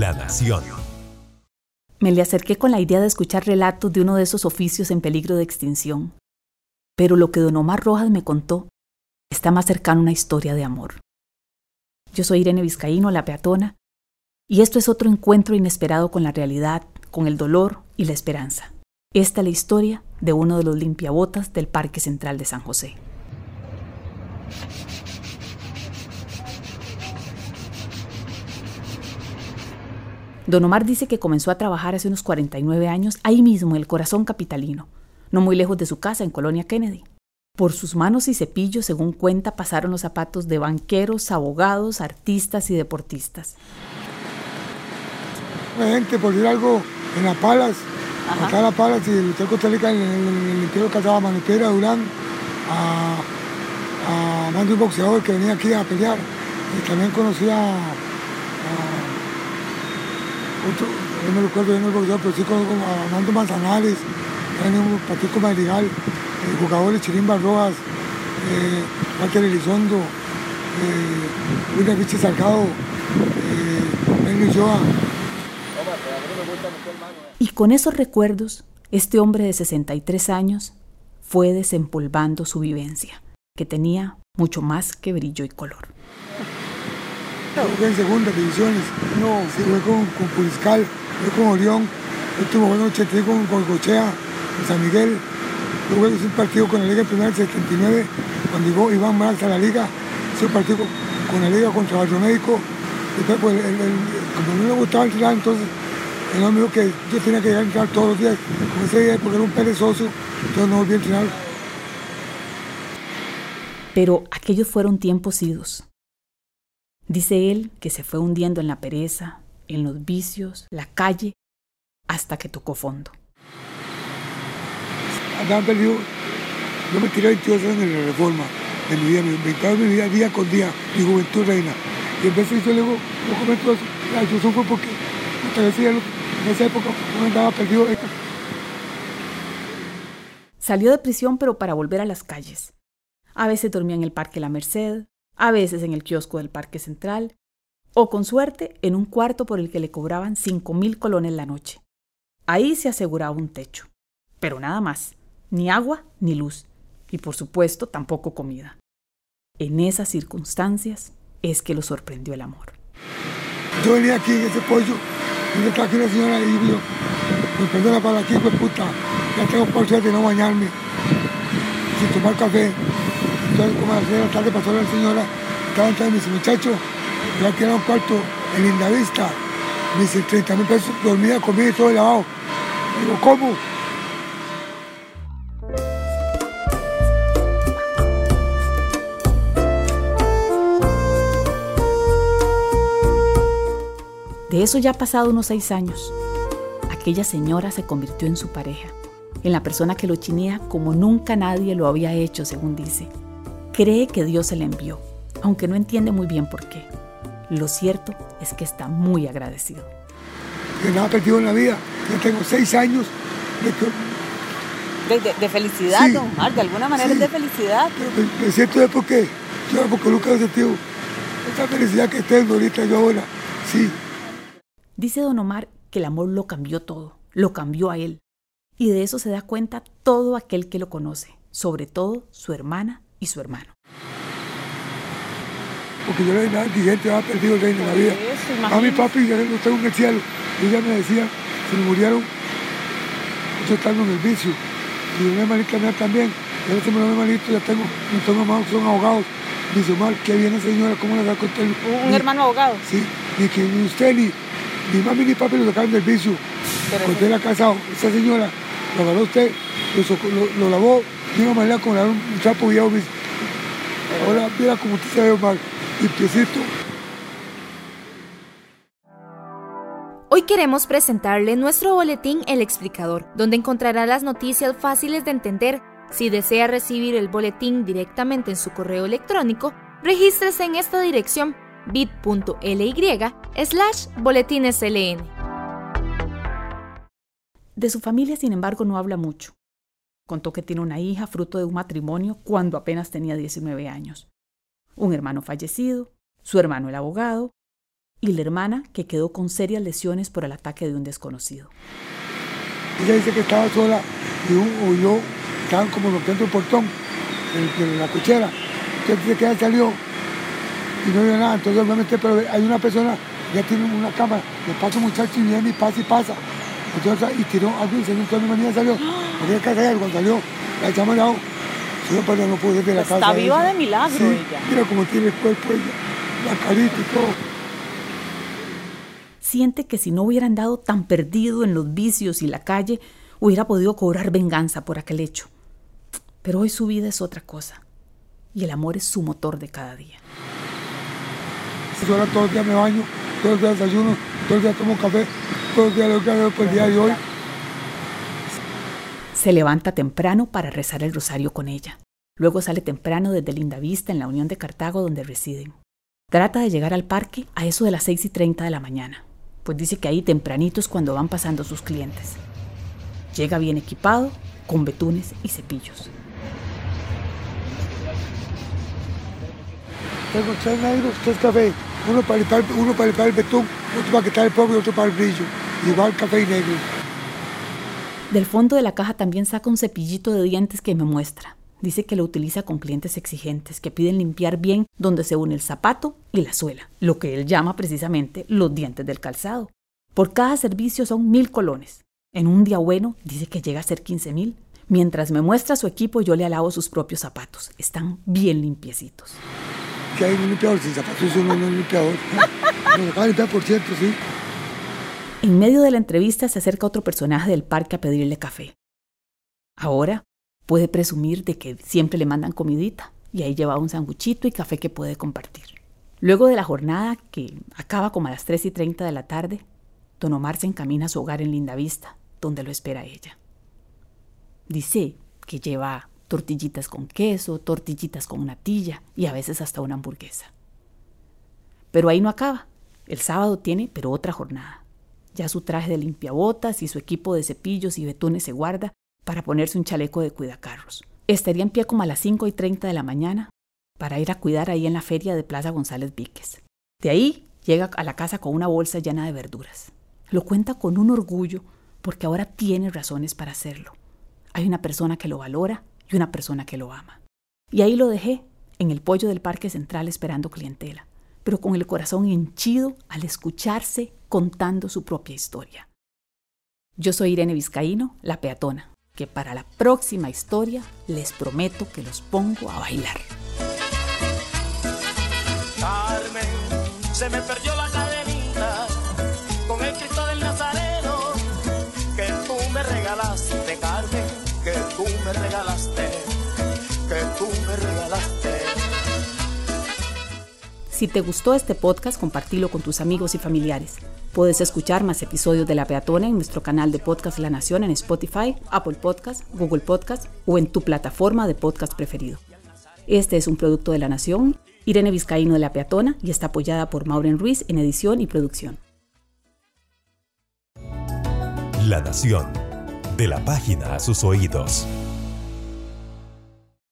La Nación. Me le acerqué con la idea de escuchar relatos de uno de esos oficios en peligro de extinción. Pero lo que don Omar Rojas me contó está más cercano a una historia de amor. Yo soy Irene Vizcaíno, la peatona, y esto es otro encuentro inesperado con la realidad, con el dolor y la esperanza. Esta es la historia de uno de los limpiabotas del Parque Central de San José. Don Omar dice que comenzó a trabajar hace unos 49 años ahí mismo, en el corazón capitalino, no muy lejos de su casa, en Colonia Kennedy. Por sus manos y cepillos, según cuenta, pasaron los zapatos de banqueros, abogados, artistas y deportistas. La gente, por decir algo, en las palas, acá las palas y el Hotel Costa Rica, en el interior casaba Manipera, Durán, a, a de un boxeador que venía aquí a pelear. Y también conocía a, otro, no recuerdo bien el boxeador, pero sí conozco a Armando Manzanares, un Patico Madrigal, eh, jugadores Chirimba Rojas, eh, Walter Elizondo, eh, William Vichy Salgado, eh, Joa. Y con esos recuerdos, este hombre de 63 años fue desempolvando su vivencia, que tenía mucho más que brillo y color. Jugué en segunda divisiones, no, sí, jugué con, con Puriscal, jugué con Orión, juego en 83 con Colcochea, en San Miguel, jugué un partido con la Liga primera 79, cuando llegó Iván Morales a la Liga, hice un partido con la Liga contra Barrio Médico, después pues, el, el, como no me gustaba entrenar, entonces el hombre dijo que yo tenía que llegar a entrenar todos los días, como ese día porque era un perezoso, entonces no volví a entrenar. Pero aquellos fueron tiempos idos. Dice él que se fue hundiendo en la pereza, en los vicios, la calle, hasta que tocó fondo. Andaba perdido, yo me tiré 22 años en la reforma de mi vida, me inventaba mi vida día con día, mi juventud reina. Y en vez de eso, luego, yo comento eso, la fue porque, hasta decía, en esa época, yo andaba perdido. Salió de prisión, pero para volver a las calles. A veces dormía en el Parque La Merced, a veces en el kiosco del Parque Central, o con suerte en un cuarto por el que le cobraban cinco mil colones la noche. Ahí se aseguraba un techo, pero nada más, ni agua ni luz, y por supuesto tampoco comida. En esas circunstancias es que lo sorprendió el amor. Yo venía aquí en ese pollo, y me traje una señora y yo, me perdona para aquí, pues puta, ya tengo por suerte no bañarme, sin tomar café. Entonces, como a las 6 de la tarde pasó la señora, estaba entrando y me dice, muchacho, yo aquí un cuarto en Lindavista, me dice, 30 mil pesos, dormida, comida y todo lavado. Digo, ¿cómo? De eso ya ha pasado unos seis años. Aquella señora se convirtió en su pareja, en la persona que lo chinea como nunca nadie lo había hecho, según dice. Cree que Dios se le envió, aunque no entiende muy bien por qué. Lo cierto es que está muy agradecido. Que nada perdido en la vida. Yo tengo seis años de, de, de, de felicidad, Sí. don Omar, de alguna manera Sí. es de felicidad. Pero me, me siento de porque, yo porque nunca he sentido esa felicidad que tengo ahorita yo ahora. Sí, Dice don Omar que el amor lo cambió todo, lo cambió a él. Y de eso se da cuenta todo aquel que lo conoce, sobre todo su hermana y su hermano. porque yo no era nada indigente, había perdido el reino de la vida. Eso, A mi papi ya lo tengo en el cielo. Y ella me decía, se me murieron, yo estando en el vicio. Y una hermanita mía también. Y ahora se me lo hermanito, ya tengo, mis dos hermanos son abogados. Dice, Omar, qué viene señora, ¿cómo le da con usted? Un, Ni- hermano abogado. Sí, ni que ni usted ni, ni mami ni papi lo sacaron del vicio. Pero Cuando él era casado, esa señora lo agarró usted, lo, lo- lo lavó de una manera como le un, un trapo dice, Ahora mira cómo usted se ve, Omar, limpiecito. Hoy queremos presentarle nuestro boletín El Explicador, donde encontrará las noticias fáciles de entender. Si desea recibir el boletín directamente en su correo electrónico, regístrese en esta dirección bit.ly slash boletinesln. De su familia, sin embargo, no habla mucho. Contó que tiene una hija fruto de un matrimonio cuando apenas tenía 19 años. Un hermano fallecido, su hermano el abogado, y la hermana que quedó con serias lesiones por el ataque de un desconocido. Ella dice que estaba sola y un, yo estaban como rompiendo el portón de la cochera. Entonces dice que ella salió y no vio nada. Entonces obviamente, pero hay una persona, ya tiene una cámara, le pasa un muchacho y viene y pasa y pasa. Entonces, y tiró algo y salió, entonces mi manía salió. Porque ella casa cuando salió, la echamos al lado. Yo pero no pude ver la casa. Está viva de milagro Sí, ella. Mira cómo tiene el cuerpo ella, la carita y todo. Siente que si no hubiera andado tan perdido en los vicios y la calle, hubiera podido cobrar venganza por aquel hecho. Pero hoy su vida es otra cosa. Y el amor es su motor de cada día. Yo ahora todos los días me baño, todos los días desayuno, todos los días tomo café, lo que hoy. Se levanta temprano para rezar el rosario con ella. Luego sale temprano desde Lindavista en la Unión de Cartago donde residen. Trata de llegar al parque a eso de las 6 y 30 de la mañana, pues dice que ahí tempranito es cuando van pasando sus clientes. Llega bien equipado, con betunes y cepillos. Tengo tres negros, tres cafés, uno para limpiar, uno para limpiar el betún, otro para quitar el polvo y otro para el brillo. Igual café y negro. Del fondo de la caja también saca un cepillito de dientes que me muestra. Dice que lo utiliza con clientes exigentes que piden limpiar bien donde se une el zapato y la suela, lo que él llama precisamente los dientes del calzado. Por cada servicio son mil colones. En un día bueno dice que llega a ser 15 mil. Mientras me muestra su equipo yo le alabo sus propios zapatos. Están bien limpiecitos. Que hay un limpiador sin zapatos, uno no es limpiador. Lo acaba de por cierto, sí. En medio de la entrevista se acerca otro personaje del parque a pedirle café. Ahora puede presumir de que siempre le mandan comidita y ahí lleva un sanguchito y café que puede compartir. Luego de la jornada, que acaba como a las 3 y 30 de la tarde, don Omar se encamina a su hogar en Lindavista, donde lo espera ella. Dice que lleva tortillitas con queso, tortillitas con natilla y a veces hasta una hamburguesa. Pero ahí no acaba. El sábado tiene, pero otra jornada. Ya su traje de limpiabotas y su equipo de cepillos y betunes se guarda para ponerse un chaleco de cuidacarros. Estaría en pie como a las 5 y 30 de la mañana para ir a cuidar ahí en la feria de Plaza González Víquez. De ahí llega a la casa con una bolsa llena de verduras. Lo cuenta con un orgullo porque ahora tiene razones para hacerlo. Hay una persona que lo valora y una persona que lo ama. Y ahí lo dejé, en el pollo del Parque Central esperando clientela, pero con el corazón henchido al escucharse contando su propia historia. Yo soy Irene Vizcaíno, la peatona, que para la próxima historia les prometo que los pongo a bailar. Carmen, se me me regalaste, que tú me regalaste. Si te gustó este podcast, compartilo con tus amigos y familiares. Puedes escuchar más episodios de La Peatona en nuestro canal de Podcast La Nación en Spotify, Apple Podcast, Google Podcast o en tu plataforma de podcast preferido. Este es un producto de La Nación, Irene Vizcaíno de La Peatona y está apoyada por Maureen Ruiz en edición y producción. La Nación. De la página a sus oídos.